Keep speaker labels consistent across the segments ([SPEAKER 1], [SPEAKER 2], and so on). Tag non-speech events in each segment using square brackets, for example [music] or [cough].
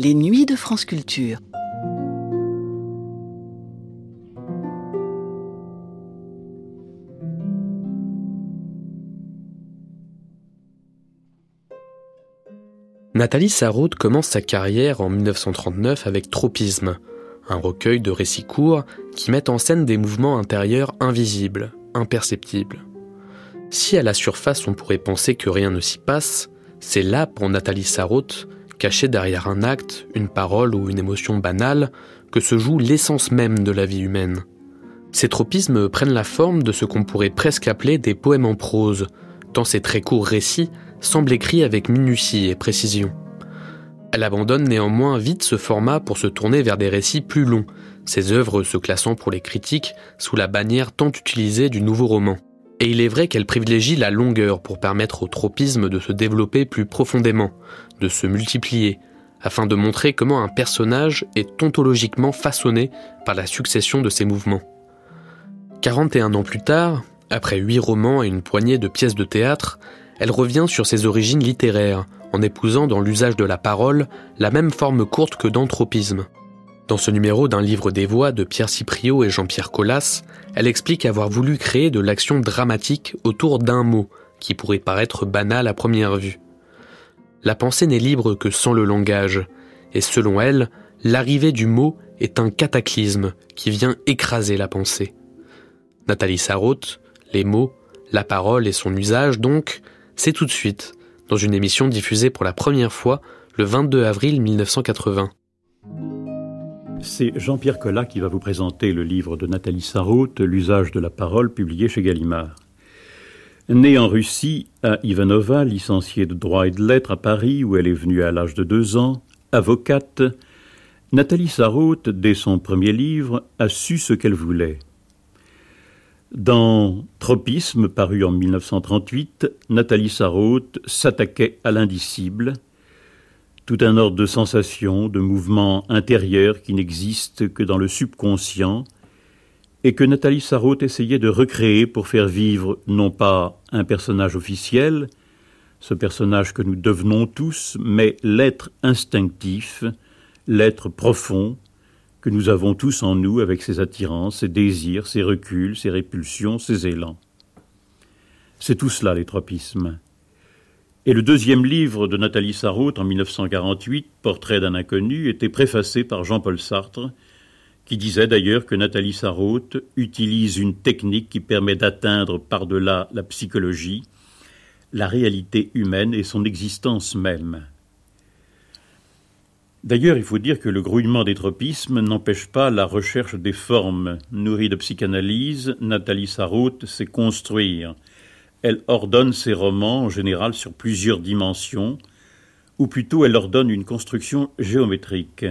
[SPEAKER 1] Les nuits de France Culture.
[SPEAKER 2] Nathalie Sarraute commence sa carrière en 1939 avec Tropisme, un recueil de récits courts qui mettent en scène des mouvements intérieurs invisibles, imperceptibles. Si à la surface on pourrait penser que rien ne s'y passe, c'est là pour Nathalie Sarraute, cachée derrière un acte, une parole ou une émotion banale, que se joue l'essence même de la vie humaine. Ces tropismes prennent la forme de ce qu'on pourrait presque appeler des poèmes en prose, tant ces très courts récits semble écrit avec minutie et précision. Elle abandonne néanmoins vite ce format pour se tourner vers des récits plus longs, ses œuvres se classant pour les critiques sous la bannière tant utilisée du nouveau roman. Et il est vrai qu'elle privilégie la longueur pour permettre au tropisme de se développer plus profondément, de se multiplier, afin de montrer comment un personnage est ontologiquement façonné par la succession de ses mouvements. 41 ans plus tard, après huit romans et une poignée de pièces de théâtre, elle revient sur ses origines littéraires, en épousant dans l'usage de la parole la même forme courte que d'anthropisme. Dans ce numéro d'un livre des voix de Pierre Cipriot et Jean-Pierre Collas, elle explique avoir voulu créer de l'action dramatique autour d'un mot qui pourrait paraître banal à première vue. La pensée n'est libre que sans le langage, et selon elle, l'arrivée du mot est un cataclysme qui vient écraser la pensée. Nathalie Sarraute, les mots, la parole et son usage donc, c'est tout de suite, dans une émission diffusée pour la première fois le 22 avril 1980.
[SPEAKER 3] C'est Jean-Pierre Collat qui va vous présenter le livre de Nathalie Sarraute, L'usage de la parole, publié chez Gallimard. Née en Russie, à Ivanova, licenciée de droit et de lettres à Paris, où elle est venue à l'âge de deux ans, avocate, Nathalie Sarraute, dès son premier livre, a su ce qu'elle voulait. Dans Tropisme, paru en 1938, Nathalie Sarraute s'attaquait à l'indicible, tout un ordre de sensations, de mouvements intérieurs qui n'existent que dans le subconscient, et que Nathalie Sarraute essayait de recréer pour faire vivre non pas un personnage officiel, ce personnage que nous devenons tous, mais l'être instinctif, l'être profond, que nous avons tous en nous avec ses attirances, ses désirs, ses reculs, ses répulsions, ses élans. C'est tout cela, les tropismes. Et le deuxième livre de Nathalie Sarraute en 1948, Portrait d'un inconnu, était préfacé par Jean-Paul Sartre, qui disait d'ailleurs que Nathalie Sarraute utilise une technique qui permet d'atteindre par-delà la psychologie, la réalité humaine et son existence même. D'ailleurs, il faut dire que le grouillement des tropismes n'empêche pas la recherche des formes. Nourrie de psychanalyse, Nathalie Sarraute sait construire. Elle ordonne ses romans en général sur plusieurs dimensions, ou plutôt elle ordonne une construction géométrique.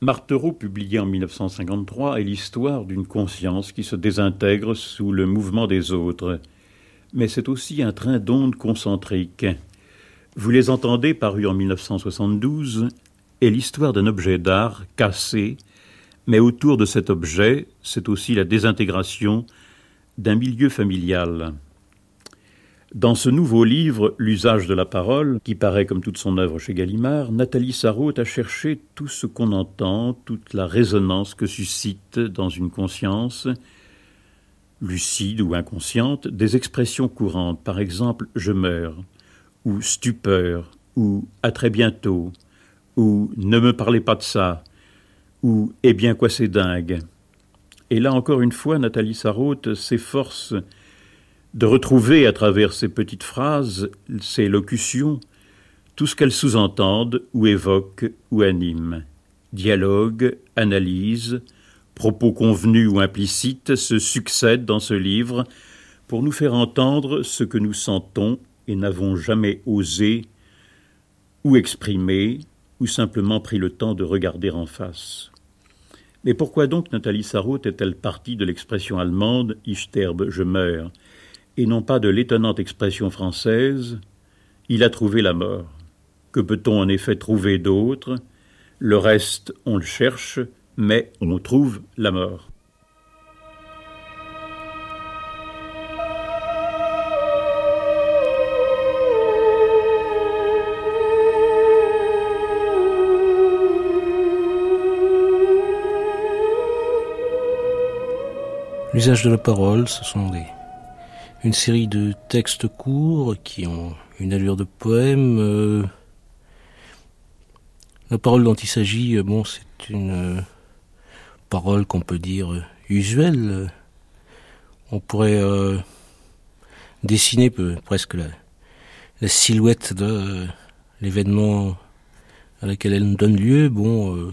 [SPEAKER 3] Martereau, publié en 1953, est l'histoire d'une conscience qui se désintègre sous le mouvement des autres. Mais c'est aussi un train d'ondes concentriques. Vous les entendez, paru en 1972, est l'histoire d'un objet d'art cassé, mais autour de cet objet, c'est aussi la désintégration d'un milieu familial. Dans ce nouveau livre, L'usage de la parole, qui paraît comme toute son œuvre chez Gallimard, Nathalie Sarraute a cherché tout ce qu'on entend, toute la résonance que suscite dans une conscience, lucide ou inconsciente, des expressions courantes, par exemple je meurs, ou stupeur, ou à très bientôt, ou Ne me parlez pas de ça, ou Eh bien quoi c'est dingue. Et là encore une fois, Nathalie Sarraute s'efforce de retrouver à travers ces petites phrases, ces locutions, tout ce qu'elles sous-entendent ou évoquent ou animent. Dialogue, analyse, propos convenus ou implicites se succèdent dans ce livre pour nous faire entendre ce que nous sentons et n'avons jamais osé ou exprimé ou simplement pris le temps de regarder en face. Mais pourquoi donc Nathalie Sarraute est-elle partie de l'expression allemande Ich sterbe, je meurs, et non pas de l'étonnante expression française Il a trouvé la mort. Que peut-on en effet trouver d'autre? Le reste, on le cherche, mais on trouve la mort.
[SPEAKER 4] L'usage de la parole, ce sont une série de textes courts qui ont une allure de poème. Euh, la parole dont il s'agit, euh, bon, c'est une euh, parole qu'on peut dire usuelle. On pourrait dessiner presque la, la, silhouette de l'événement à laquelle elle donne lieu. Bon,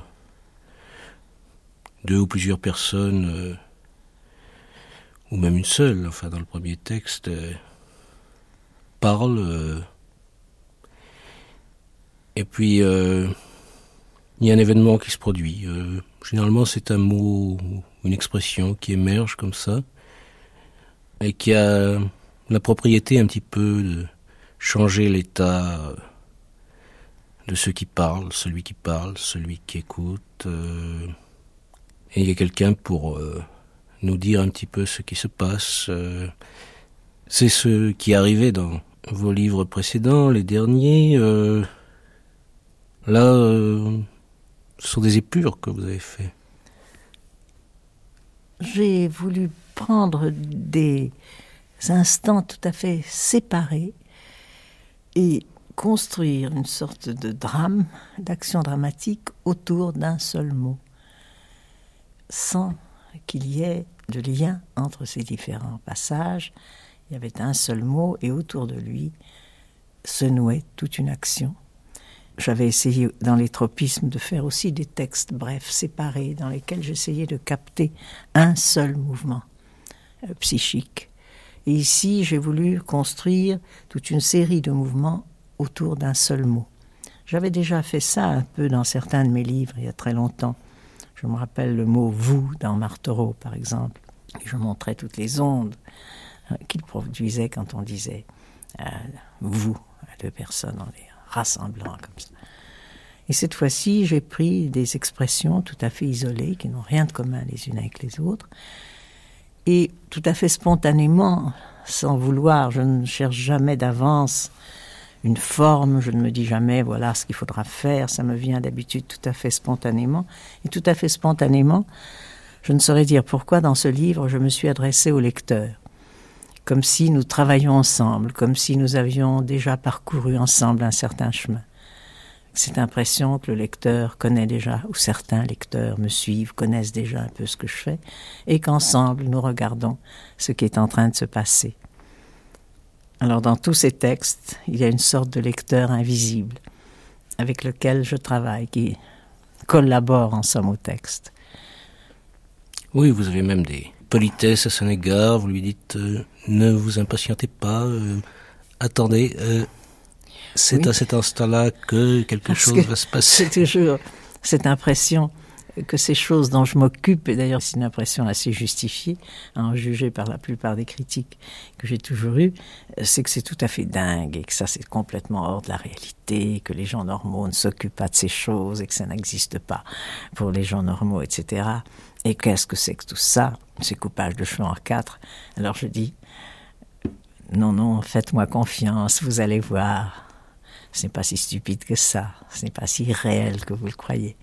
[SPEAKER 4] deux ou plusieurs personnes ou même une seule, enfin dans le premier texte, euh, parle. Euh, et puis, euh, il y a un événement qui se produit. généralement, c'est un mot, une expression qui émerge comme ça, et qui a la propriété un petit peu de changer l'état de ceux qui parlent, celui qui parle, celui qui écoute. et il y a quelqu'un pour nous dire un petit peu ce qui se passe. Euh, c'est ce qui arrivé dans vos livres précédents, les derniers. Euh, là, euh, ce sont des épures que vous avez fait.
[SPEAKER 5] J'ai voulu prendre des instants tout à fait séparés et construire une sorte de drame, d'action dramatique autour d'un seul mot, sans qu'il y ait de lien entre ces différents passages. Il y avait un seul mot et autour de lui se nouait toute une action. J'avais essayé dans les tropismes de faire aussi des textes brefs, séparés, dans lesquels j'essayais de capter un seul mouvement euh, psychique. Et ici, j'ai voulu construire toute une série de mouvements autour d'un seul mot. J'avais déjà fait ça un peu dans certains de mes livres il y a très longtemps. Je me rappelle le mot vous dans Martereau, par exemple. je montrais toutes les ondes euh, qu'il produisait quand on disait euh, vous à deux personnes en les rassemblant comme ça. Et cette fois-ci, j'ai pris des expressions tout à fait isolées, qui n'ont rien de commun les unes avec les autres, et tout à fait spontanément, sans vouloir, je ne cherche jamais d'avance une forme, je ne me dis jamais voilà ce qu'il faudra faire, ça me vient d'habitude tout à fait spontanément. Et tout à fait spontanément, je ne saurais dire pourquoi dans ce livre je me suis adressé au lecteur, comme si nous travaillions ensemble, comme si nous avions déjà parcouru ensemble un certain chemin. Cette impression que le lecteur connaît déjà, ou certains lecteurs me suivent, connaissent déjà un peu ce que je fais, et qu'ensemble nous regardons ce qui est en train de se passer. Alors dans tous ces textes, il y a une sorte de lecteur invisible avec lequel je travaille, qui collabore en somme au texte.
[SPEAKER 4] Oui, vous avez même des politesses à son égard, vous lui dites euh, ne vous impatientez pas, euh, attendez, euh, c'est à cet instant-là que quelque chose va se passer.
[SPEAKER 5] C'est toujours cette impression que ces choses dont je m'occupe, et d'ailleurs c'est une impression assez justifiée, à en juger par la plupart des critiques que j'ai toujours eues, c'est que c'est tout à fait dingue et que ça c'est complètement hors de la réalité, que les gens normaux ne s'occupent pas de ces choses et que ça n'existe pas pour les gens normaux, etc. Et qu'est-ce que c'est que tout ça, ces coupages de cheveux en quatre? Alors je dis, non, non, faites-moi confiance, vous allez voir. Ce n'est pas si stupide que ça, ce n'est pas si réel que vous le croyez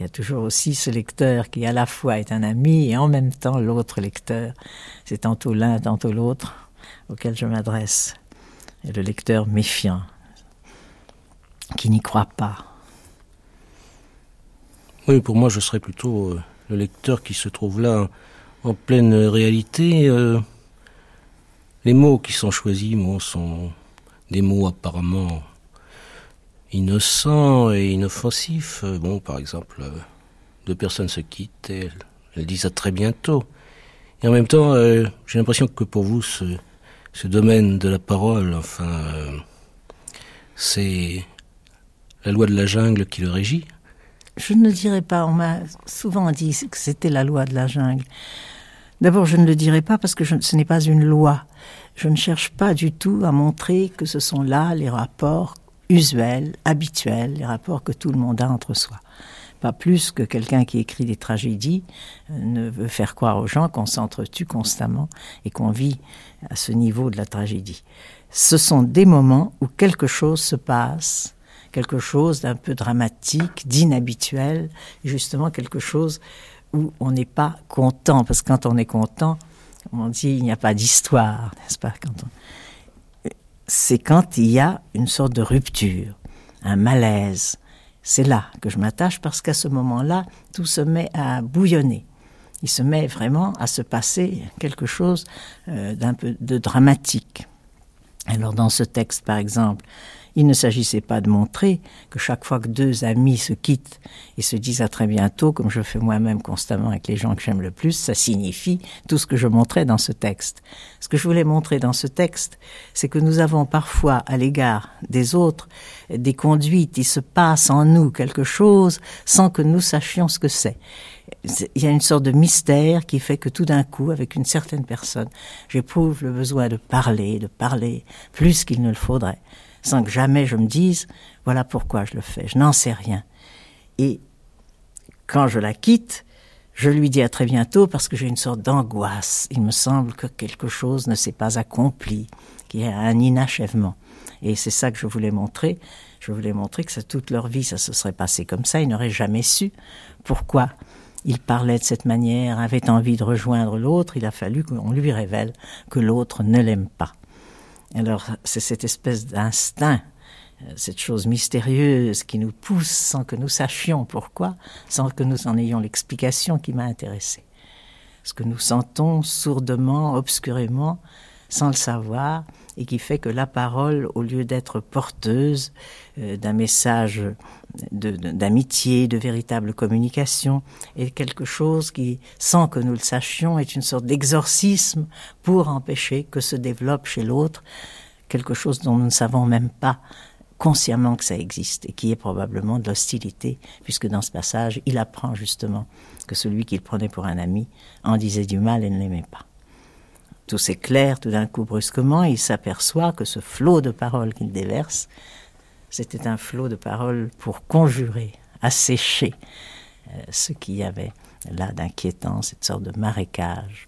[SPEAKER 5] il y a toujours aussi ce lecteur qui à la fois est un ami et en même temps l'autre lecteur. C'est tantôt l'un, tantôt l'autre auquel je m'adresse. Et le lecteur méfiant, qui n'y croit pas.
[SPEAKER 4] Oui, pour moi, je serais plutôt euh, le lecteur qui se trouve là en pleine réalité. Euh, les mots qui sont choisis sont des mots apparemment innocent et inoffensif. Euh, bon, par exemple, euh, deux personnes se quittent et elles, disent à très bientôt. Et en même temps, euh, j'ai l'impression que pour vous, ce, domaine de la parole, enfin, c'est la loi de la jungle qui le régit.
[SPEAKER 5] Je ne dirais pas. On m'a souvent dit que c'était la loi de la jungle. D'abord, je ne le dirais pas parce que ce n'est pas une loi. Je ne cherche pas du tout à montrer que ce sont là les rapports usuels, habituels, les rapports que tout le monde a entre soi. Pas plus que quelqu'un qui écrit des tragédies euh, ne veut faire croire aux gens qu'on s'entretue constamment et qu'on vit à ce niveau de la tragédie. Ce sont des moments où quelque chose se passe, quelque chose d'un peu dramatique, d'inhabituel, justement quelque chose où on n'est pas content, parce que quand on est content, on dit il n'y a pas d'histoire, n'est-ce pas C'est quand il y a une sorte de rupture, un malaise. C'est là que je m'attache parce qu'à ce moment-là, tout se met à bouillonner. Il se met vraiment à se passer quelque chose euh, d'un peu de dramatique. Alors dans ce texte, par exemple, il ne s'agissait pas de montrer que chaque fois que deux amis se quittent et se disent à très bientôt, comme je fais moi-même constamment avec les gens que j'aime le plus, ça signifie tout ce que je montrais dans ce texte. Ce que je voulais montrer dans ce texte, c'est que nous avons parfois à l'égard des autres des conduites, il se passe en nous quelque chose sans que nous sachions ce que c'est il y a une sorte de mystère qui fait que tout d'un coup, avec une certaine personne, j'éprouve le besoin de parler, de parler plus qu'il ne le faudrait sans que jamais je me dise voilà pourquoi je le fais. Je n'en sais rien. Et quand je la quitte, je lui dis à très bientôt parce que j'ai une sorte d'angoisse. Il me semble que quelque chose ne s'est pas accompli, qu'il y a un inachèvement. Et c'est ça que je voulais montrer. Je voulais montrer que toute leur vie, ça se serait passé comme ça. Ils n'auraient jamais su pourquoi il parlait de cette manière, avait envie de rejoindre l'autre. Il a fallu qu'on lui révèle que l'autre ne l'aime pas. Alors, c'est cette espèce d'instinct, euh, cette chose mystérieuse qui nous pousse sans que nous sachions pourquoi, sans que nous en ayons l'explication qui m'a intéressé. Ce que nous sentons sourdement, obscurément, sans le savoir, et qui fait que la parole, au lieu d'être porteuse euh, d'un message d'amitié, de, de, véritable communication, est quelque chose qui, sans que nous le sachions, est une sorte d'exorcisme pour empêcher que se développe chez l'autre quelque chose dont nous ne savons même pas consciemment que ça existe et qui est probablement de l'hostilité, puisque dans ce passage, il apprend justement que celui qu'il prenait pour un ami en disait du mal et ne l'aimait pas. Tout s'éclaire tout d'un coup brusquement, il s'aperçoit que ce flot de paroles qu'il déverse, c'était un flot de paroles pour conjurer, assécher euh, ce qu'il y avait là d'inquiétant, cette sorte de marécage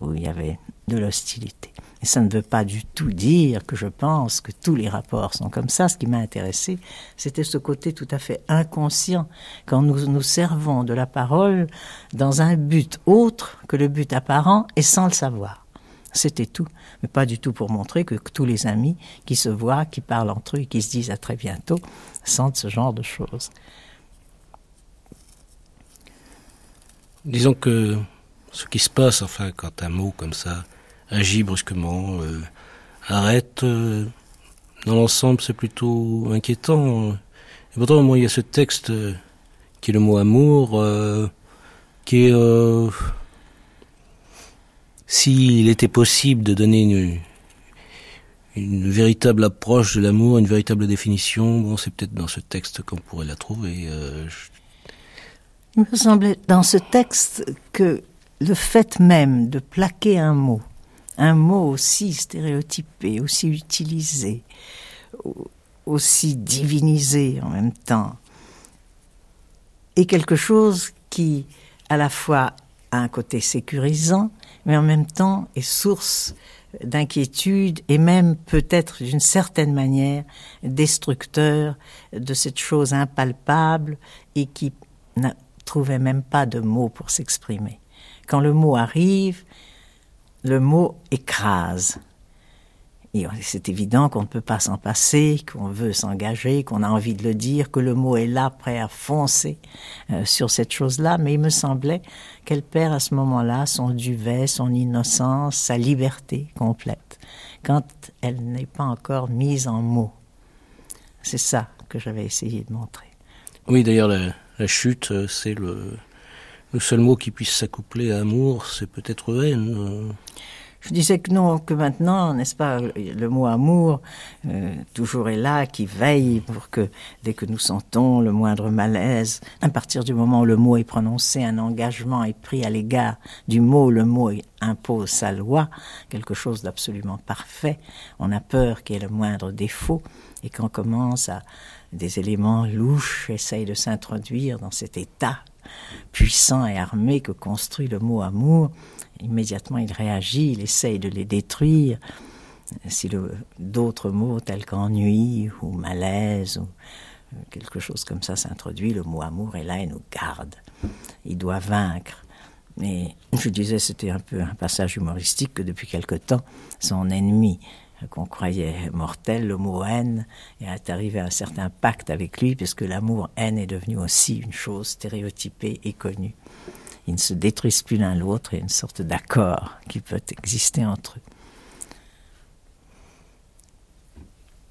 [SPEAKER 5] où il y avait de l'hostilité. Et ça ne veut pas du tout dire que je pense que tous les rapports sont comme ça. Ce qui m'a intéressé, c'était ce côté tout à fait inconscient, quand nous nous servons de la parole dans un but autre que le but apparent et sans le savoir. C'était tout, mais pas du tout pour montrer que, tous les amis qui se voient, qui parlent entre eux et qui se disent à très bientôt, sentent ce genre de choses.
[SPEAKER 4] Disons que ce qui se passe, enfin, quand un mot comme ça agit brusquement, euh, arrête, euh, dans l'ensemble, c'est plutôt inquiétant. Et pourtant, il y a ce texte euh, qui est le mot amour, qui est s'il était possible de donner une, véritable approche de l'amour, une véritable définition, bon, c'est peut-être dans ce texte qu'on pourrait la trouver. Euh,
[SPEAKER 5] Il me semblait dans ce texte que le fait même de plaquer un mot, un mot aussi stéréotypé, aussi utilisé, aussi divinisé en même temps, est quelque chose qui, à la fois, a un côté sécurisant, mais en même temps est source d'inquiétude et même peut-être d'une certaine manière destructeur de cette chose impalpable et qui ne trouvait même pas de mots pour s'exprimer. Quand le mot arrive, le mot écrase. C'est évident qu'on ne peut pas s'en passer, qu'on veut s'engager, qu'on a envie de le dire, que le mot est là, prêt à foncer euh, sur cette chose-là, mais il me semblait qu'elle perd à ce moment-là son duvet, son innocence, sa liberté complète, quand elle n'est pas encore mise en mots. C'est ça que j'avais essayé de montrer.
[SPEAKER 4] Oui, d'ailleurs, la, chute, euh, c'est le, le seul mot qui puisse s'accoupler à amour, c'est peut-être haine.
[SPEAKER 5] Je disais que non, que maintenant, n'est-ce pas, le mot amour euh, toujours est là, qui veille pour que dès que nous sentons le moindre malaise, à partir du moment où le mot est prononcé, un engagement est pris à l'égard du mot, le mot impose sa loi, quelque chose d'absolument parfait. On a peur qu'il y ait le moindre défaut, et quand commence à des éléments louches essayent de s'introduire dans cet état puissant et armé que construit le mot amour, immédiatement il réagit, il essaye de les détruire. Si d'autres mots tels qu'ennui ou malaise ou quelque chose comme ça s'introduit, le mot amour est là et nous garde. Il doit vaincre. Mais je disais, c'était un peu un passage humoristique que depuis quelque temps, son ennemi, qu'on croyait mortel, le mot haine, est arrivé à un certain pacte avec lui, puisque l'amour-haine est devenu aussi une chose stéréotypée et connue. Ils ne se détruisent plus l'un l'autre, il y a une sorte d'accord qui peut exister entre eux.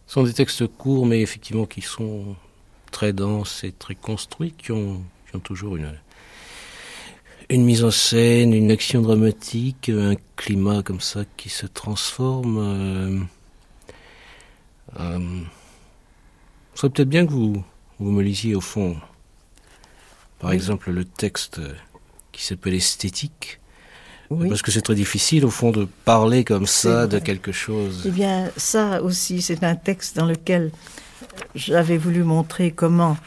[SPEAKER 4] Ce sont des textes courts, mais effectivement qui sont très denses et très construits, qui ont, qui ont toujours une, une mise en scène, une action dramatique, un climat comme ça qui se transforme. Euh, euh, ce serait peut-être bien que vous, vous me lisiez au fond, par exemple, le texte qui s'appelle Esthétique. Parce que c'est très difficile, au fond, de parler comme ça de quelque chose.
[SPEAKER 5] Eh bien, ça aussi, c'est un texte dans lequel j'avais voulu montrer comment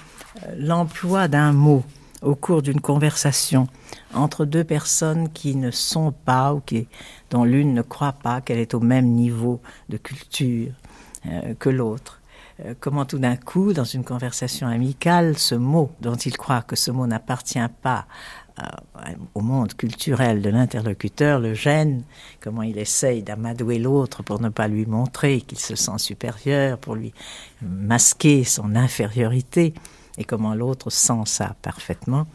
[SPEAKER 5] euh, l'emploi d'un mot au cours d'une conversation entre deux personnes qui ne sont pas ou qui, dont l'une ne croit pas qu'elle est au même niveau de culture euh, que l'autre. Euh, comment tout d'un coup, dans une conversation amicale, ce mot dont il croit que ce mot n'appartient pas au monde culturel de l'interlocuteur le gêne, comment il essaye d'amadouer l'autre pour ne pas lui montrer qu'il se sent supérieur, pour lui masquer son infériorité, et comment l'autre sent ça parfaitement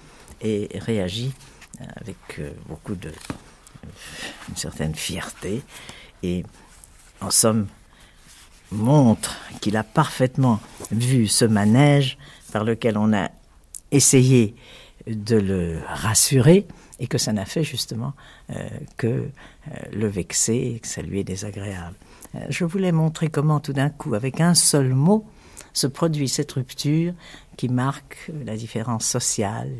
[SPEAKER 5] et réagit avec euh, beaucoup de une certaine fierté. Et en somme montre qu'il a parfaitement vu ce manège par lequel on a essayé de le rassurer et que ça n'a fait justement euh, que euh, le vexer et que ça lui est désagréable. je voulais montrer comment tout d'un coup, avec un seul mot, se produit cette rupture qui marque la différence sociale,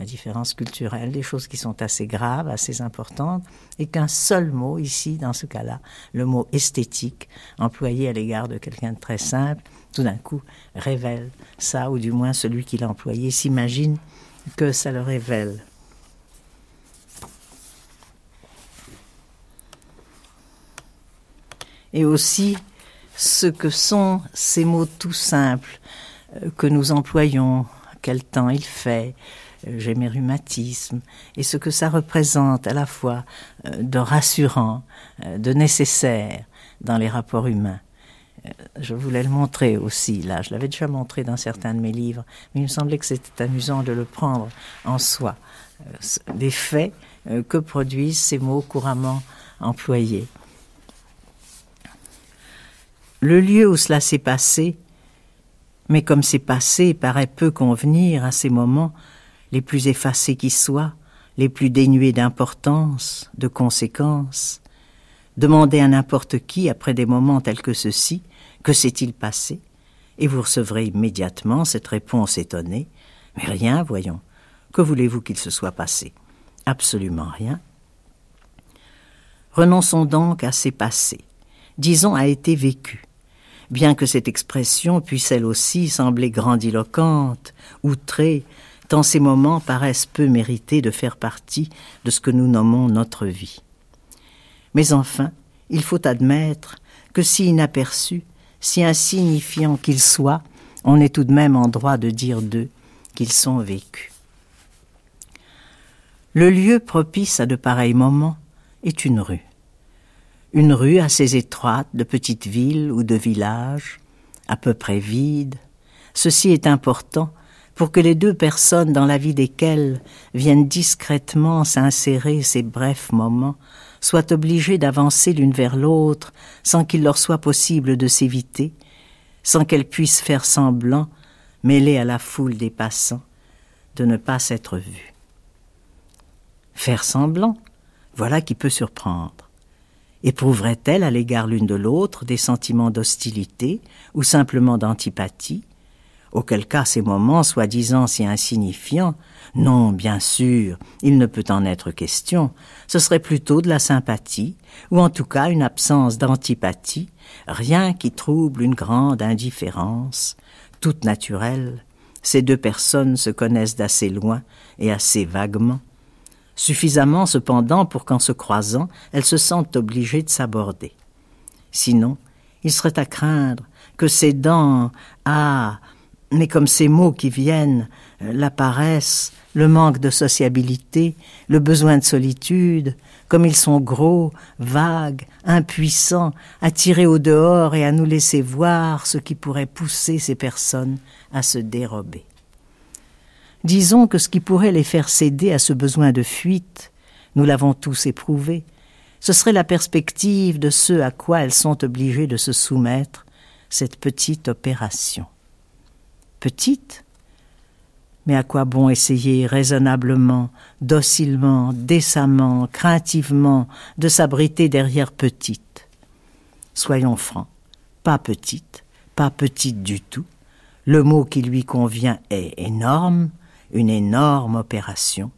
[SPEAKER 5] la différence culturelle, des choses qui sont assez graves, assez importantes, et qu'un seul mot ici, dans ce cas-là, le mot esthétique, employé à l'égard de quelqu'un de très simple, tout d'un coup révèle ça, ou du moins celui qui l'a employé s'imagine que ça le révèle. Et aussi ce que sont ces mots tout simples euh, que nous employons, quel temps il fait, euh, j'ai mes rhumatismes, et ce que ça représente à la fois euh, de rassurant, de nécessaire dans les rapports humains. Je voulais le montrer aussi, là, je l'avais déjà montré dans certains de mes livres, mais il me semblait que c'était amusant de le prendre en soi, des faits que produisent ces mots couramment employés. Le lieu où cela s'est passé, mais comme c'est passé paraît peu convenir à ces moments, les plus effacés qui soient, les plus dénués d'importance, de conséquences. Demandez à n'importe qui, après des moments tels que ceux-ci, que s'est-il passé? Et vous recevrez immédiatement cette réponse étonnée. Mais rien, voyons. Que voulez-vous qu'il se soit passé? Absolument rien. Renonçons donc à ces passés. Disons a été vécu bien que cette expression puisse elle aussi sembler grandiloquente, outrée, tant ces moments paraissent peu mérités de faire partie de ce que nous nommons notre vie. Mais enfin, il faut admettre que si inaperçus, si insignifiants qu'ils soient, on est tout de même en droit de dire d'eux qu'ils sont vécus. Le lieu propice à de pareils moments est une rue une rue assez étroite de petite ville ou de village, à peu près vide. Ceci est important pour que les deux personnes dans la vie desquelles viennent discrètement s'insérer ces brefs moments soient obligées d'avancer l'une vers l'autre sans qu'il leur soit possible de s'éviter, sans qu'elles puissent faire semblant, mêlées à la foule des passants, de ne pas s'être vues. Faire semblant, voilà qui peut surprendre. Éprouveraient-elles à l'égard l'une de l'autre des sentiments d'hostilité ou simplement d'antipathie? Auquel cas ces moments, soi-disant si insignifiants, non, bien sûr, il ne peut en être question, ce serait plutôt de la sympathie, ou en tout cas une absence d'antipathie, rien qui trouble une grande indifférence, toute naturelle. Ces deux personnes se connaissent d'assez loin et assez vaguement suffisamment cependant pour qu'en se croisant, elles se sentent obligées de s'aborder. Sinon, il serait à craindre que ces dents, ah, Mais comme ces mots qui viennent, euh, la paresse, le manque de sociabilité, le besoin de solitude, comme ils sont gros, vagues, impuissants, à tirer au dehors et à nous laisser voir ce qui pourrait pousser ces personnes à se dérober. Disons que ce qui pourrait les faire céder à ce besoin de fuite, nous l'avons tous éprouvé, ce serait la perspective de ce à quoi elles sont obligées de se soumettre, cette petite opération. Petite Mais à quoi bon essayer raisonnablement, docilement, décemment, craintivement de s'abriter derrière petite? Soyons francs, pas petite, pas petite du tout. Le mot qui lui convient est énorme, une énorme opération,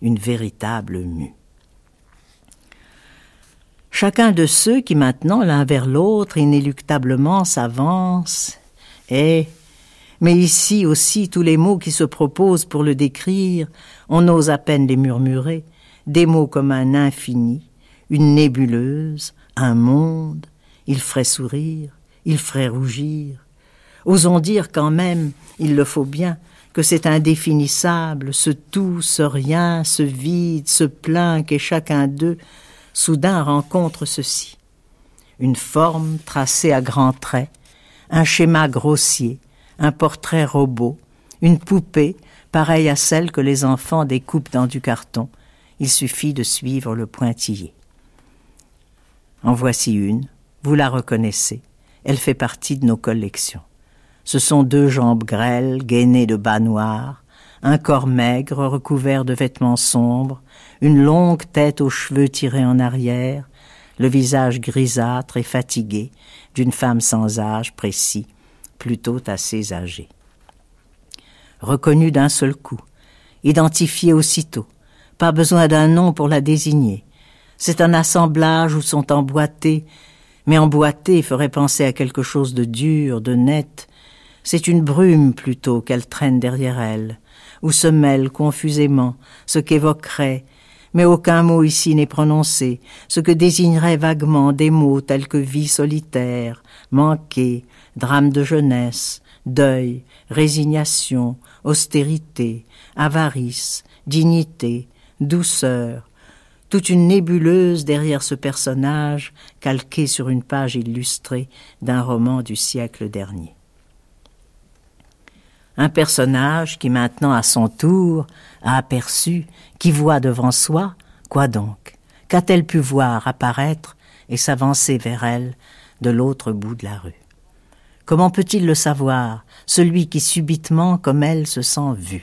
[SPEAKER 5] une véritable mue. Chacun de ceux qui maintenant, l'un vers l'autre, inéluctablement s'avancent, est mais ici aussi tous les mots qui se proposent pour le décrire, on ose à peine les murmurer, des mots comme un infini, une nébuleuse, un monde, il ferait sourire, il ferait rougir. Osons dire quand même, il le faut bien, que c'est indéfinissable, ce tout, ce rien, ce vide, ce plein qu'est chacun d'eux, soudain rencontre ceci. Une forme tracée à grands traits, un schéma grossier, un portrait robot, une poupée pareille à celle que les enfants découpent dans du carton. Il suffit de suivre le pointillé. En voici une, vous la reconnaissez, elle fait partie de nos collections. Ce sont deux jambes grêles, gainées de bas noirs, un corps maigre recouvert de vêtements sombres, une longue tête aux cheveux tirés en arrière, le visage grisâtre et fatigué d'une femme sans âge précis, plutôt assez âgée. Reconnue d'un seul coup, identifiée aussitôt, pas besoin d'un nom pour la désigner. C'est un assemblage où sont emboîtés, mais emboîtés ferait penser à quelque chose de dur, de net. C'est une brume plutôt qu'elle traîne derrière elle, où se mêle confusément ce qu'évoquerait mais aucun mot ici n'est prononcé, ce que désignerait vaguement des mots tels que vie solitaire, manqué, drame de jeunesse, deuil, résignation, austérité, avarice, dignité, douceur, toute une nébuleuse derrière ce personnage calqué sur une page illustrée d'un roman du siècle dernier. Un personnage qui maintenant à son tour a aperçu, qui voit devant soi, quoi donc? Qu'a-t-elle pu voir apparaître et s'avancer vers elle de l'autre bout de la rue? Comment peut-il le savoir, celui qui subitement, comme elle, se sent vu?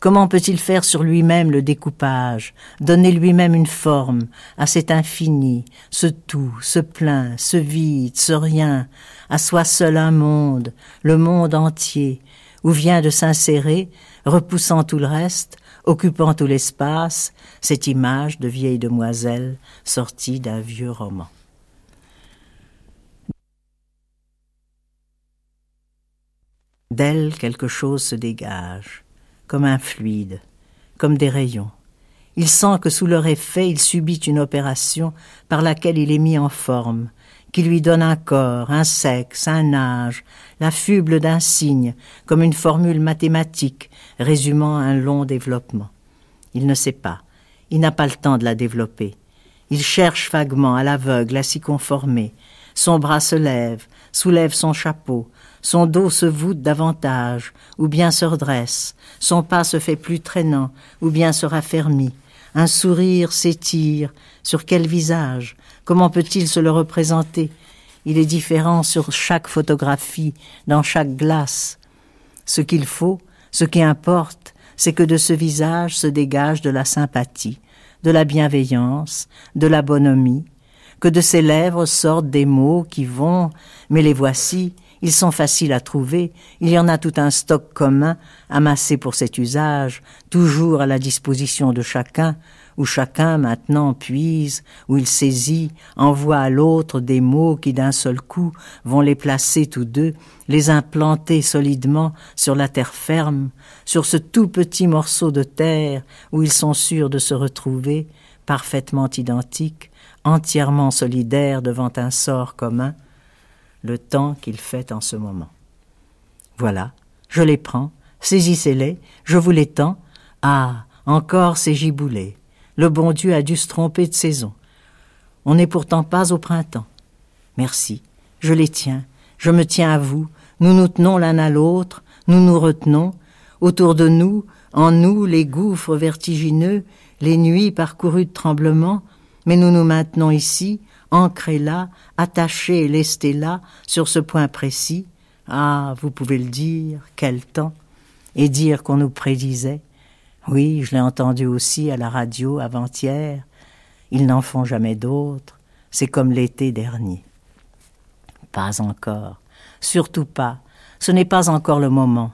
[SPEAKER 5] Comment peut-il faire sur lui-même le découpage, donner lui-même une forme à cet infini, ce tout, ce plein, ce vide, ce rien, à soi seul un monde, le monde entier, où vient de s'insérer, repoussant tout le reste, occupant tout l'espace, cette image de vieille demoiselle sortie d'un vieux roman. D'elle quelque chose se dégage, comme un fluide, comme des rayons. Il sent que sous leur effet il subit une opération par laquelle il est mis en forme, qui lui donne un corps, un sexe, un âge, la fuble d'un signe, comme une formule mathématique résumant un long développement. Il ne sait pas, il n'a pas le temps de la développer. Il cherche vaguement, à l'aveugle, à s'y conformer. Son bras se lève, soulève son chapeau, son dos se voûte davantage, ou bien se redresse, son pas se fait plus traînant, ou bien se raffermit. Un sourire s'étire, sur quel visage? Comment peut-il se le représenter? Il est différent sur chaque photographie, dans chaque glace. Ce qu'il faut, ce qui importe, c'est que de ce visage se dégage de la sympathie, de la bienveillance, de la bonhomie, que de ses lèvres sortent des mots qui vont, mais les voici, ils sont faciles à trouver, il y en a tout un stock commun, amassé pour cet usage, toujours à la disposition de chacun, où chacun maintenant puise, où il saisit, envoie à l'autre des mots qui d'un seul coup vont les placer tous deux, les implanter solidement sur la terre ferme, sur ce tout petit morceau de terre où ils sont sûrs de se retrouver, parfaitement identiques, entièrement solidaires devant un sort commun, le temps qu'il fait en ce moment. Voilà, Je les prends, saisissez-les, je vous les tends. Ah, encore ces giboulées. Le bon Dieu a dû se tromper de saison. On n'est pourtant pas au printemps. Merci, je les tiens, je me tiens à vous, nous nous tenons l'un à l'autre, nous nous retenons, autour de nous, en nous les gouffres vertigineux, les nuits parcourues de tremblements, mais nous nous maintenons ici, ancrés là, attachés lestés là, sur ce point précis. Ah, vous pouvez le dire, quel temps Et dire qu'on nous prédisait. Oui, je l'ai entendu aussi à la radio avant-hier. Ils n'en font jamais d'autres. C'est comme l'été dernier. Pas encore. Surtout pas. Ce n'est pas encore le moment.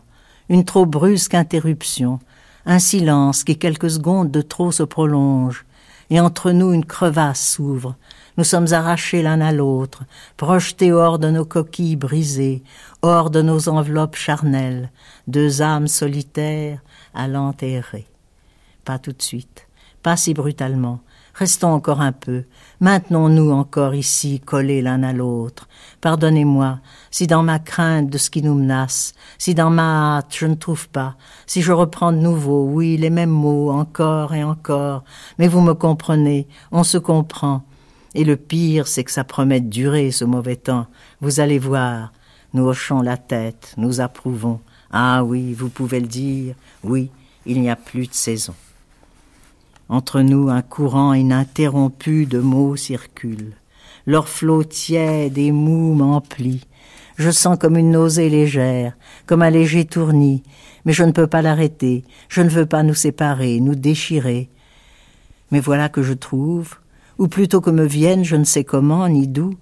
[SPEAKER 5] Une trop brusque interruption. Un silence qui quelques secondes de trop se prolonge. Et entre nous une crevasse s'ouvre. Nous sommes arrachés l'un à l'autre, projetés hors de nos coquilles brisées, hors de nos enveloppes charnelles, deux âmes solitaires allant errer. Pas tout de suite, pas si brutalement, Restons encore un peu. Maintenons-nous encore ici, collés l'un à l'autre. Pardonnez-moi si dans ma crainte de ce qui nous menace, si dans ma hâte je ne trouve pas, si je reprends de nouveau, oui, les mêmes mots, encore et encore. Mais vous me comprenez, on se comprend. Et le pire, c'est que ça promet de durer, ce mauvais temps. Vous allez voir. Nous hochons la tête, nous approuvons. Ah oui, vous pouvez le dire. Oui, il n'y a plus de saison. Entre nous, un courant ininterrompu de mots circule. Leur flot tiède et mou m'emplit. Je sens comme une nausée légère, comme un léger tournis, mais je ne peux pas l'arrêter, je ne veux pas nous séparer, nous déchirer. Mais voilà que je trouve, ou plutôt que me viennent, je ne sais comment ni d'où,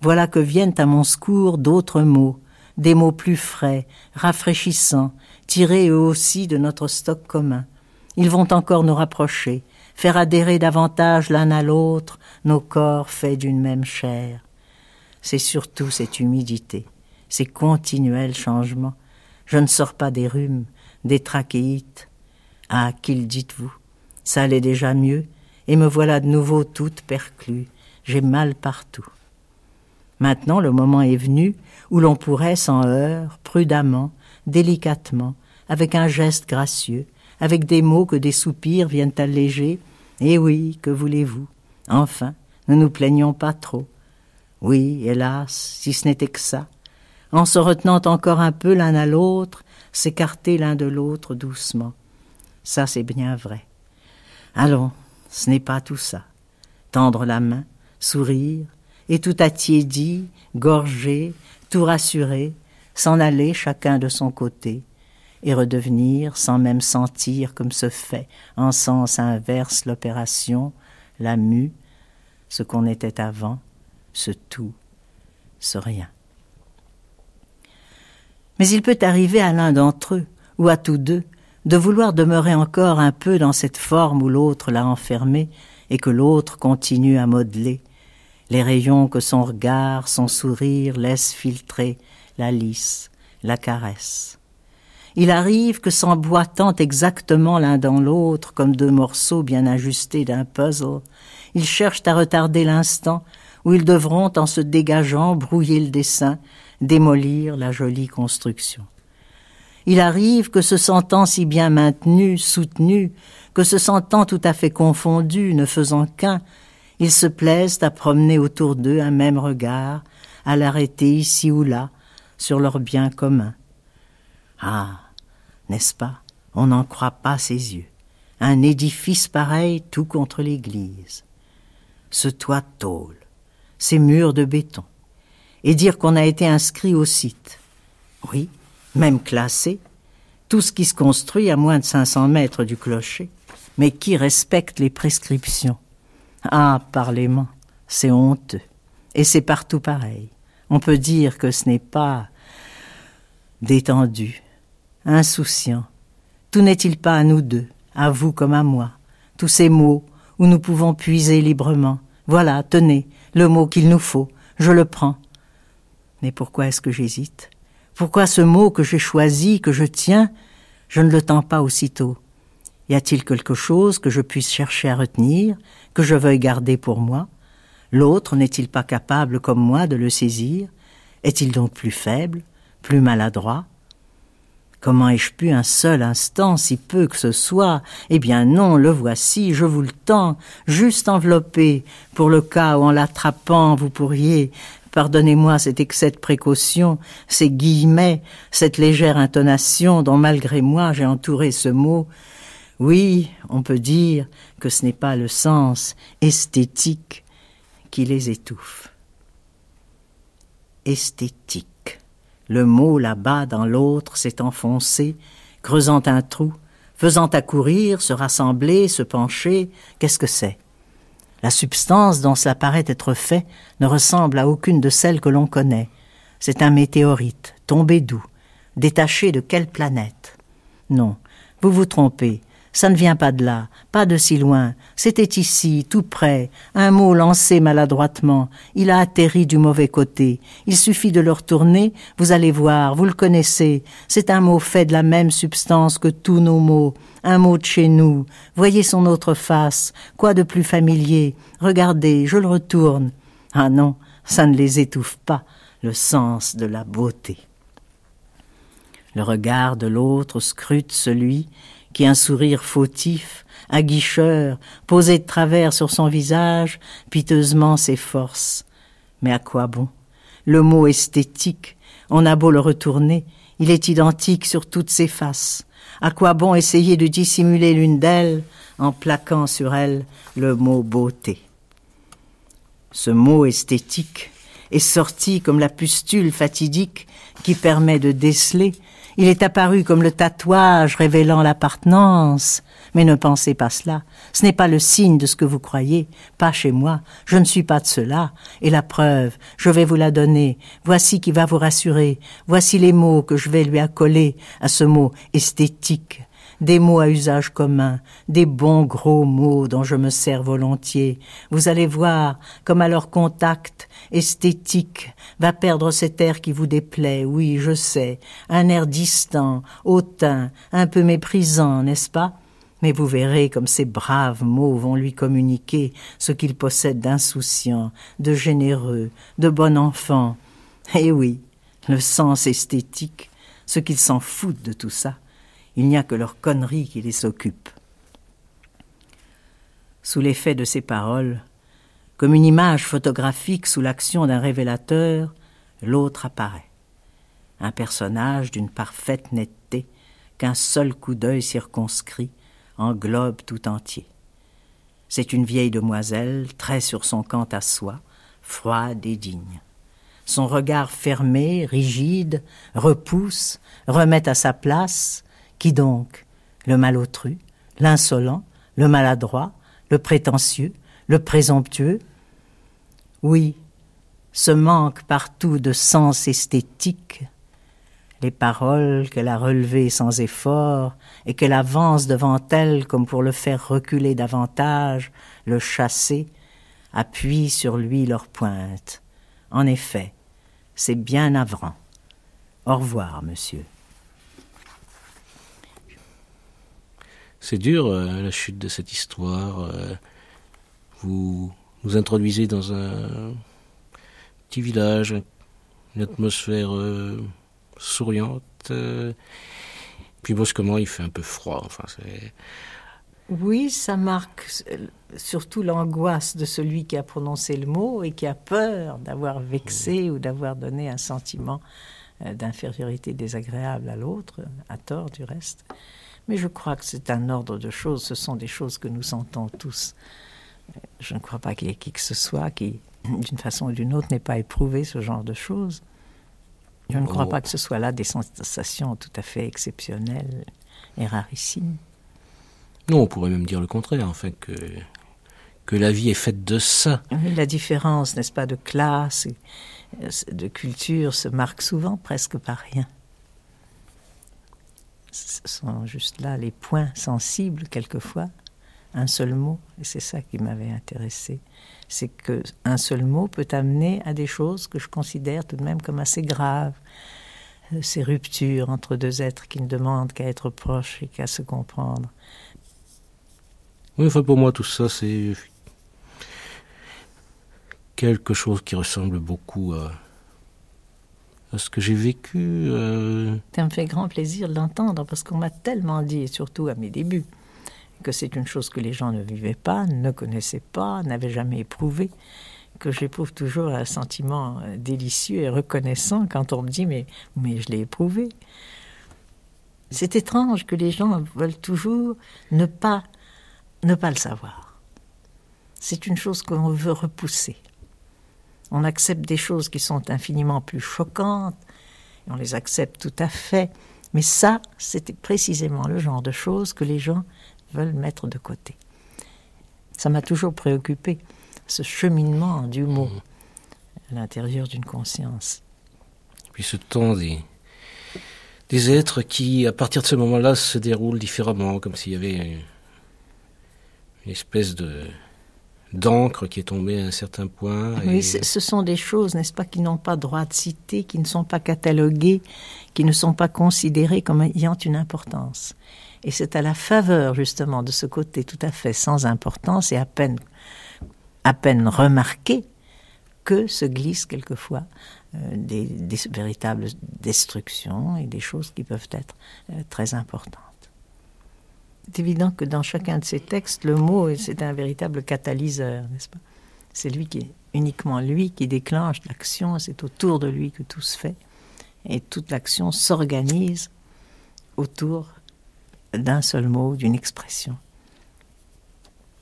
[SPEAKER 5] voilà que viennent à mon secours d'autres mots, des mots plus frais, rafraîchissants, tirés eux aussi de notre stock commun. Ils vont encore nous rapprocher, faire adhérer davantage l'un à l'autre nos corps faits d'une même chair. C'est surtout cette humidité, ces continuels changements. Je ne sors pas des rhumes, des trachéites. Ah, qu'il dites-vous Ça allait déjà mieux, et me voilà de nouveau toute perclue. J'ai mal partout. Maintenant le moment est venu où l'on pourrait sans heurts, prudemment, délicatement, avec un geste gracieux, avec des mots que des soupirs viennent alléger. Eh oui, que voulez-vous? Enfin, ne nous plaignons pas trop. Oui, hélas, si ce n'était que ça. En se retenant encore un peu l'un à l'autre, s'écarter l'un de l'autre doucement. Ça, c'est bien vrai. Allons, ce n'est pas tout ça. Tendre la main, sourire, et tout attiédi, gorgé, tout rassuré, s'en aller chacun de son côté, et redevenir, sans même sentir comme se fait en sens inverse l'opération, la mue, ce qu'on était avant, ce tout, ce rien. Mais il peut arriver à l'un d'entre eux, ou à tous deux, de vouloir demeurer encore un peu dans cette forme où l'autre l'a enfermé et que l'autre continue à modeler, les rayons que son regard, son sourire laissent filtrer, la lisse, la caresse. Il arrive que s'emboîtant exactement l'un dans l'autre comme deux morceaux bien ajustés d'un puzzle, ils cherchent à retarder l'instant où ils devront, en se dégageant, brouiller le dessin, démolir la jolie construction. Il arrive que se sentant si bien maintenus, soutenus, que se sentant tout à fait confondus, ne faisant qu'un, ils se plaisent à promener autour d'eux un même regard, à l'arrêter ici ou là, sur leur bien commun. Ah, n'est-ce pas? On n'en croit pas ses yeux. Un édifice pareil tout contre l'église. Ce toit tôle, ces murs de béton. Et dire qu'on a été inscrit au site. Oui, même classé. Tout ce qui se construit à moins de 500 mètres du clocher. Mais qui respecte les prescriptions? Ah, parlement, c'est honteux. Et c'est partout pareil. On peut dire que ce n'est pas détendu, insouciant. Tout n'est-il pas à nous deux, à vous comme à moi, tous ces mots où nous pouvons puiser librement. Voilà, tenez, le mot qu'il nous faut, je le prends. Mais pourquoi est-ce que j'hésite? Pourquoi ce mot que j'ai choisi, que je tiens, je ne le tends pas aussitôt? Y a-t-il quelque chose que je puisse chercher à retenir, que je veuille garder pour moi? L'autre n'est-il pas capable comme moi de le saisir? Est-il donc plus faible, plus maladroit? Comment ai-je pu un seul instant, si peu que ce soit? Eh bien non, le voici, je vous le tends, juste enveloppé, pour le cas où en l'attrapant vous pourriez, pardonnez-moi cet excès de précaution, ces guillemets, cette légère intonation dont malgré moi j'ai entouré ce mot, oui, on peut dire que ce n'est pas le sens esthétique qui les étouffe. Esthétique. Le mot là-bas dans l'autre s'est enfoncé, creusant un trou, faisant accourir, se rassembler, se pencher. Qu'est-ce que c'est? La substance dont cela paraît être fait ne ressemble à aucune de celles que l'on connaît. C'est un météorite, tombé d'où? Détaché de quelle planète? Non, vous vous trompez. Ça ne vient pas de là, pas de si loin. C'était ici, tout près. Un mot lancé maladroitement. Il a atterri du mauvais côté. Il suffit de le retourner, vous allez voir, vous le connaissez. C'est un mot fait de la même substance que tous nos mots. Un mot de chez nous. Voyez son autre face. Quoi de plus familier? Regardez, je le retourne. Ah non, ça ne les étouffe pas, le sens de la beauté. Le regard de l'autre scrute celui qui un sourire fautif, aguicheur, posé de travers sur son visage, piteusement s'efforce. Mais à quoi bon? Le mot esthétique, on a beau le retourner, il est identique sur toutes ses faces. À quoi bon essayer de dissimuler l'une d'elles en plaquant sur elle le mot beauté? Ce mot esthétique est sorti comme la pustule fatidique qui permet de déceler il est apparu comme le tatouage révélant l'appartenance. Mais ne pensez pas cela. Ce n'est pas le signe de ce que vous croyez. Pas chez moi. Je ne suis pas de cela. Et la preuve, je vais vous la donner. Voici qui va vous rassurer. Voici les mots que je vais lui accoler à ce mot esthétique des mots à usage commun, des bons gros mots dont je me sers volontiers. Vous allez voir comme à leur contact esthétique va perdre cet air qui vous déplaît, oui, je sais, un air distant, hautain, un peu méprisant, n'est-ce pas? Mais vous verrez comme ces braves mots vont lui communiquer ce qu'il possède d'insouciant, de généreux, de bon enfant. Eh oui, le sens esthétique, ce qu'ils s'en foutent de tout ça. Il n'y a que leur connerie qui les occupe. Sous l'effet de ces paroles, comme une image photographique sous l'action d'un révélateur, l'autre apparaît. Un personnage d'une parfaite netteté qu'un seul coup d'œil circonscrit englobe tout entier. C'est une vieille demoiselle, très sur son camp à soi, froide et digne. Son regard fermé, rigide, repousse, remet à sa place, qui donc? Le malotru, l'insolent, le maladroit, le prétentieux, le présomptueux? Oui, ce manque partout de sens esthétique, les paroles qu'elle a relevées sans effort et qu'elle avance devant elle comme pour le faire reculer davantage, le chasser, appuient sur lui leur pointe. En effet, c'est bien navrant. Au revoir, monsieur.
[SPEAKER 4] C'est dur, euh, la chute de cette histoire. Euh, vous nous introduisez dans un petit village, une atmosphère euh, souriante. puis brusquement, il fait un peu froid. Enfin,
[SPEAKER 5] oui, ça marque surtout l'angoisse de celui qui a prononcé le mot et qui a peur d'avoir vexé ou d'avoir donné un sentiment d'infériorité désagréable à l'autre, à tort du reste. Mais je crois que c'est un ordre de choses, ce sont des choses que nous sentons tous. Je ne crois pas qu'il y ait qui que ce soit qui, [clears throat] d'une façon ou d'une autre, n'ait pas éprouvé ce genre de choses. Je ne crois oh. pas que ce soit là des sensations tout à fait exceptionnelles et rarissimes.
[SPEAKER 4] Non, on pourrait même dire le contraire, enfin que, que la vie est faite de ça.
[SPEAKER 5] la différence, n'est-ce pas, de classe, de culture se marque souvent presque par rien sont juste là les points sensibles quelquefois, un seul mot, et c'est ça qui m'avait intéressé, c'est que un seul mot peut amener à des choses que je considère tout de même comme assez graves, euh, ces ruptures entre deux êtres qui ne demandent qu'à être proches et qu'à se comprendre.
[SPEAKER 4] Oui, enfin pour moi tout ça c'est quelque chose qui ressemble beaucoup à ce que j'ai vécu. Euh...
[SPEAKER 5] Ça me fait grand plaisir de l'entendre parce qu'on m'a tellement dit, et surtout à mes débuts, que c'est une chose que les gens ne vivaient pas, ne connaissaient pas, n'avaient jamais éprouvé, que j'éprouve toujours un sentiment euh, délicieux et reconnaissant quand on me dit mais, mais je l'ai éprouvé. C'est étrange que les gens veulent toujours ne pas, ne pas le savoir. C'est une chose qu'on veut repousser. On accepte des choses qui sont infiniment plus choquantes, et on les accepte tout à fait, mais ça, c'était précisément le genre de choses que les gens veulent mettre de côté. Ça m'a toujours préoccupé, ce cheminement du mot à l'intérieur d'une conscience.
[SPEAKER 4] Puis ce temps des êtres qui, à partir de ce moment-là, se déroulent différemment, comme s'il y avait une espèce de d'encre qui est tombée à un certain point.
[SPEAKER 5] Oui, ce sont des choses, n'est-ce pas, qui n'ont pas droit de citer, qui ne sont pas cataloguées, qui ne sont pas considérées comme ayant une importance. Et c'est à la faveur, justement, de ce côté tout à fait sans importance et à peine, à peine remarqué que se glissent quelquefois euh, des, véritables destructions et des choses qui peuvent être euh, très importantes. C'est évident que dans chacun de ces textes, le mot, c'est un véritable catalyseur, n'est-ce pas? C'est lui qui est uniquement lui qui déclenche l'action, c'est autour de lui que tout se fait. Et toute l'action s'organise autour d'un seul mot, d'une expression.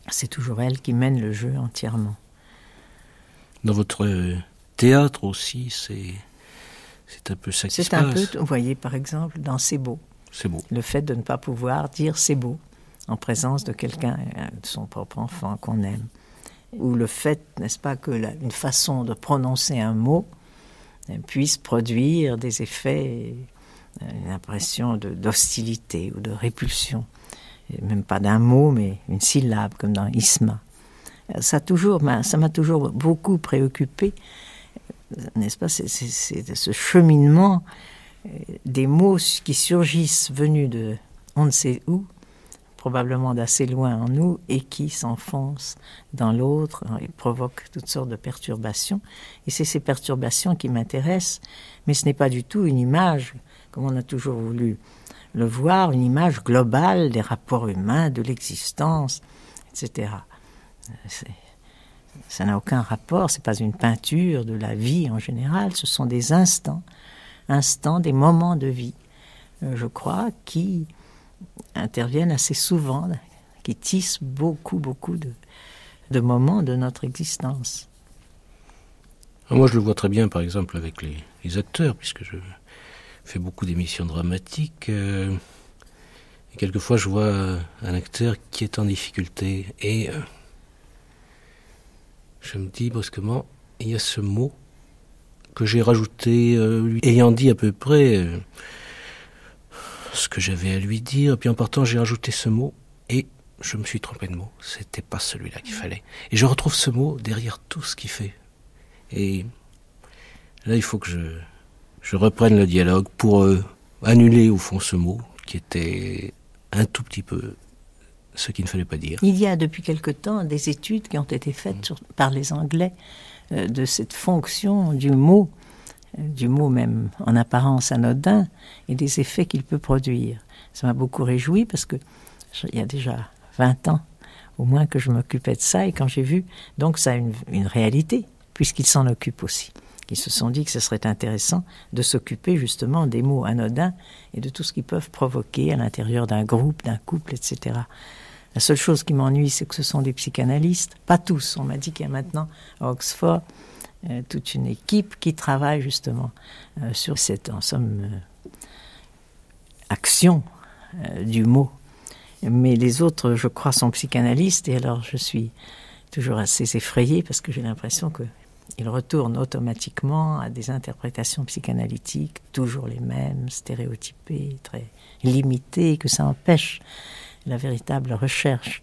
[SPEAKER 5] C'est toujours elle qui mène le jeu entièrement.
[SPEAKER 4] Dans votre théâtre aussi, c'est c'est un peu ça qui
[SPEAKER 5] C'est un peu, vous voyez par exemple dans C'est beau. Le fait de ne pas pouvoir dire c'est beau en présence de quelqu'un, euh, de son propre enfant qu'on aime. Ou le fait, n'est-ce pas, que une façon de prononcer un mot euh, puisse produire des effets, euh, une impression d'hostilité ou de répulsion. même pas d'un mot, mais une syllabe, comme dans Isma. Ça toujours, ça m'a toujours beaucoup préoccupé, n'est-ce pas, c'est ce cheminement des mots qui surgissent venus de on ne sait où, probablement d'assez loin en nous, et qui s'enfoncent dans l'autre et provoquent toutes sortes de perturbations. Et c'est ces perturbations qui m'intéressent, mais ce n'est pas du tout une image, comme on a toujours voulu le voir, une image globale des rapports humains, de l'existence, etc. Ça n'a aucun rapport, c'est pas une peinture de la vie en général, ce sont des instants instants, des moments de vie, euh, je crois, qui interviennent assez souvent, qui tissent beaucoup, beaucoup de, moments de notre existence.
[SPEAKER 4] Ah, moi, je le vois très bien, par exemple, avec les, les acteurs, puisque je fais beaucoup d'émissions dramatiques. Euh, et quelquefois, je vois un acteur qui est en difficulté. Et euh, je me dis brusquement, il y a ce mot que j'ai rajouté, euh, lui ayant dit à peu près euh, ce que j'avais à lui dire. Puis en partant, j'ai rajouté ce mot et je me suis trompé de mot. C'était pas celui-là qu'il fallait. Et je retrouve ce mot derrière tout ce qu'il fait. Et là, il faut que je, je reprenne le dialogue pour euh, annuler au fond ce mot qui était un tout petit peu ce qu'il ne fallait pas dire.
[SPEAKER 5] Il y a depuis quelque temps des études qui ont été faites par les Anglais de cette fonction du mot, euh, du mot même en apparence anodin, et des effets qu'il peut produire. Ça m'a beaucoup réjoui parce que il y a déjà 20 ans au moins que je m'occupais de ça, et quand j'ai vu, donc ça a une, une réalité, puisqu'ils s'en occupent aussi. Ils se sont dit que ce serait intéressant de s'occuper justement des mots anodins et de tout ce qu'ils peuvent provoquer à l'intérieur d'un groupe, d'un couple, etc. La seule chose qui m'ennuie, c'est que ce sont des psychanalystes, pas tous. On m'a dit qu'il y a maintenant à Oxford euh, toute une équipe qui travaille justement euh, sur cette, euh, action du mot. Mais les autres, je crois, sont psychanalystes, et alors je suis toujours assez effrayée parce que j'ai l'impression qu'ils retournent automatiquement à des interprétations psychanalytiques, toujours les mêmes, stéréotypées, très limitées, que ça empêche la véritable recherche.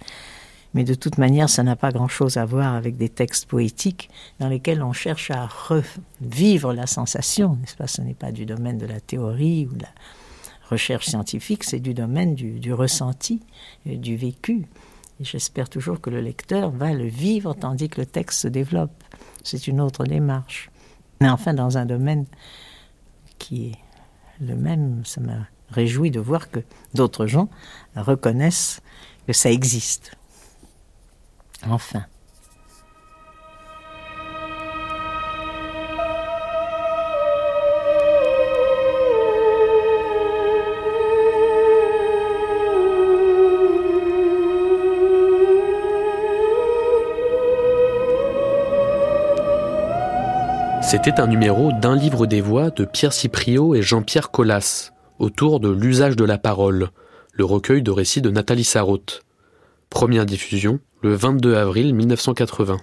[SPEAKER 5] Mais de toute manière, ça n'a pas grand-chose à voir avec des textes poétiques dans lesquels on cherche à revivre la sensation, n'est-ce pas? Ce n'est pas du domaine de la théorie ou de la recherche scientifique, c'est du domaine du, ressenti, et du vécu. Et j'espère toujours que le lecteur va le vivre tandis que le texte se développe. C'est une autre démarche. Mais enfin, dans un domaine qui est le même. Ça m'a réjoui de voir que d'autres gens reconnaissent que ça existe. Enfin.
[SPEAKER 2] C'était un numéro d'un livre des voix de Pierre Cipriot et Jean-Pierre Collas, autour de l'usage de la parole, le recueil de récits de Nathalie Sarraute. Première diffusion le 22 avril 1980.